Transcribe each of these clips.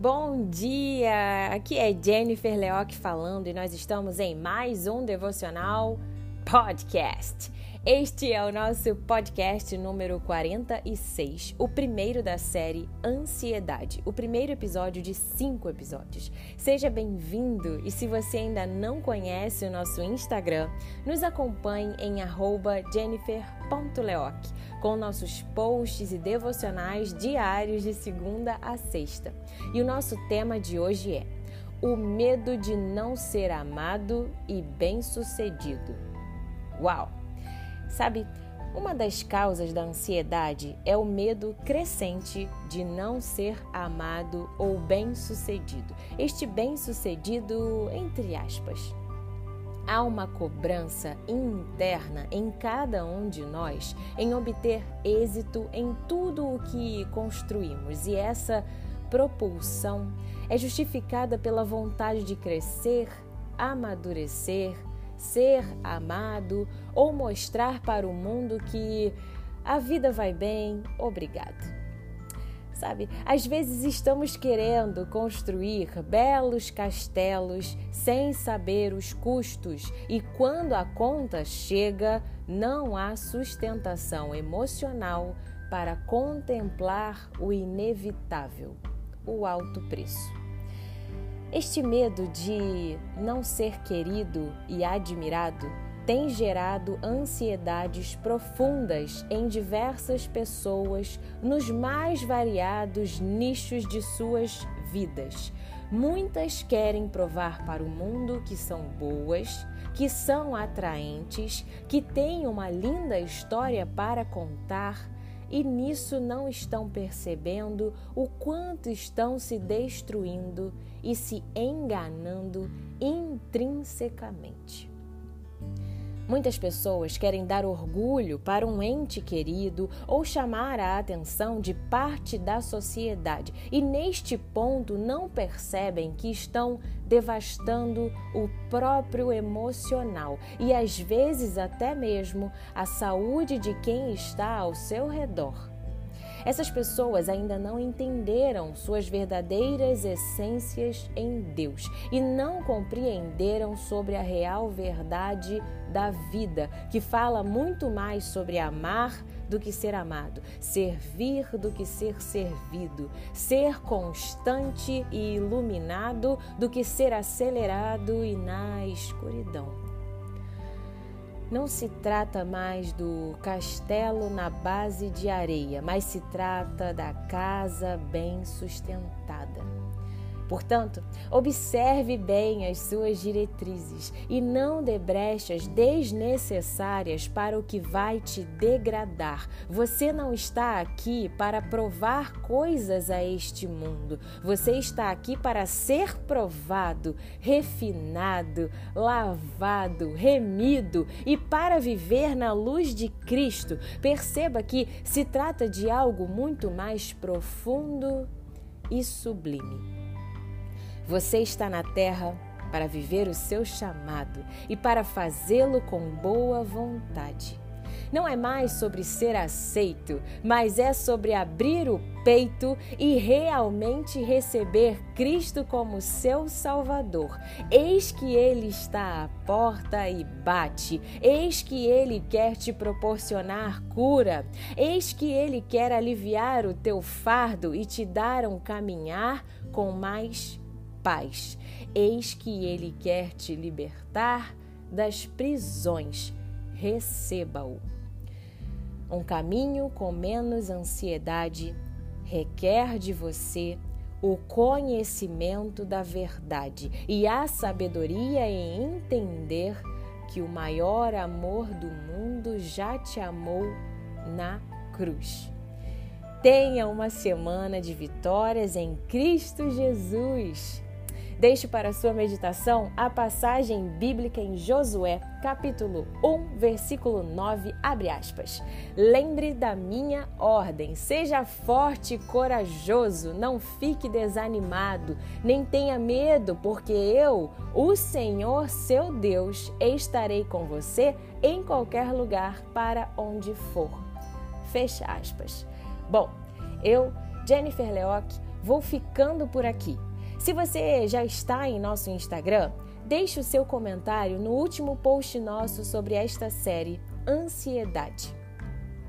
Bom dia! Aqui é Jennifer Leoc falando e nós estamos em mais um devocional podcast. Este é o nosso podcast número 46, o primeiro da série Ansiedade, o primeiro episódio de cinco episódios. Seja bem-vindo e se você ainda não conhece o nosso Instagram, nos acompanhe em jennifer.leoc com nossos posts e devocionais diários de segunda a sexta. E o nosso tema de hoje é o medo de não ser amado e bem-sucedido. Uau! Sabe, uma das causas da ansiedade é o medo crescente de não ser amado ou bem-sucedido. Este bem-sucedido, entre aspas. Há uma cobrança interna em cada um de nós em obter êxito em tudo o que construímos, e essa propulsão é justificada pela vontade de crescer, amadurecer, ser amado ou mostrar para o mundo que a vida vai bem, obrigado. Sabe, às vezes estamos querendo construir belos castelos sem saber os custos, e quando a conta chega, não há sustentação emocional para contemplar o inevitável, o alto preço. Este medo de não ser querido e admirado tem gerado ansiedades profundas em diversas pessoas nos mais variados nichos de suas vidas. Muitas querem provar para o mundo que são boas, que são atraentes, que têm uma linda história para contar e nisso não estão percebendo o quanto estão se destruindo e se enganando intrinsecamente. Muitas pessoas querem dar orgulho para um ente querido ou chamar a atenção de parte da sociedade e, neste ponto, não percebem que estão devastando o próprio emocional e, às vezes, até mesmo a saúde de quem está ao seu redor. Essas pessoas ainda não entenderam suas verdadeiras essências em Deus e não compreenderam sobre a real verdade da vida, que fala muito mais sobre amar do que ser amado, servir do que ser servido, ser constante e iluminado do que ser acelerado e na escuridão. Não se trata mais do castelo na base de areia, mas se trata da casa bem sustentada. Portanto, observe bem as suas diretrizes e não dê brechas desnecessárias para o que vai te degradar. Você não está aqui para provar coisas a este mundo. Você está aqui para ser provado, refinado, lavado, remido e para viver na luz de Cristo. Perceba que se trata de algo muito mais profundo e sublime. Você está na terra para viver o seu chamado e para fazê-lo com boa vontade. Não é mais sobre ser aceito, mas é sobre abrir o peito e realmente receber Cristo como seu Salvador. Eis que Ele está à porta e bate. Eis que Ele quer te proporcionar cura. Eis que Ele quer aliviar o teu fardo e te dar um caminhar com mais paz. Eis que ele quer te libertar das prisões. Receba-o. Um caminho com menos ansiedade requer de você o conhecimento da verdade e a sabedoria em entender que o maior amor do mundo já te amou na cruz. Tenha uma semana de vitórias em Cristo Jesus. Deixe para sua meditação a passagem bíblica em Josué, capítulo 1, versículo 9, abre aspas. Lembre da minha ordem, seja forte e corajoso, não fique desanimado, nem tenha medo, porque eu, o Senhor seu Deus, estarei com você em qualquer lugar para onde for. Fecha aspas. Bom, eu, Jennifer Leoc, vou ficando por aqui. Se você já está em nosso Instagram, deixe o seu comentário no último post nosso sobre esta série Ansiedade.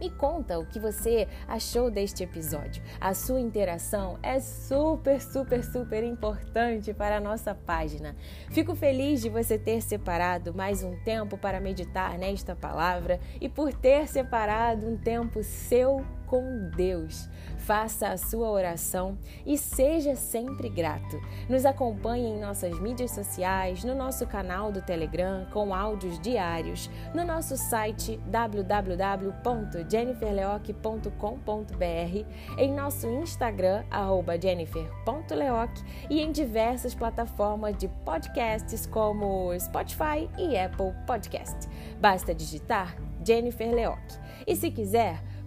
Me conta o que você achou deste episódio. A sua interação é super, super, super importante para a nossa página. Fico feliz de você ter separado mais um tempo para meditar nesta palavra e por ter separado um tempo seu com Deus. Faça a sua oração e seja sempre grato. Nos acompanhe em nossas mídias sociais, no nosso canal do Telegram com áudios diários, no nosso site www.jenniferleoc.com.br, em nosso Instagram @jennifer.leoc e em diversas plataformas de podcasts como Spotify e Apple Podcast. Basta digitar Jennifer Leoc. E se quiser,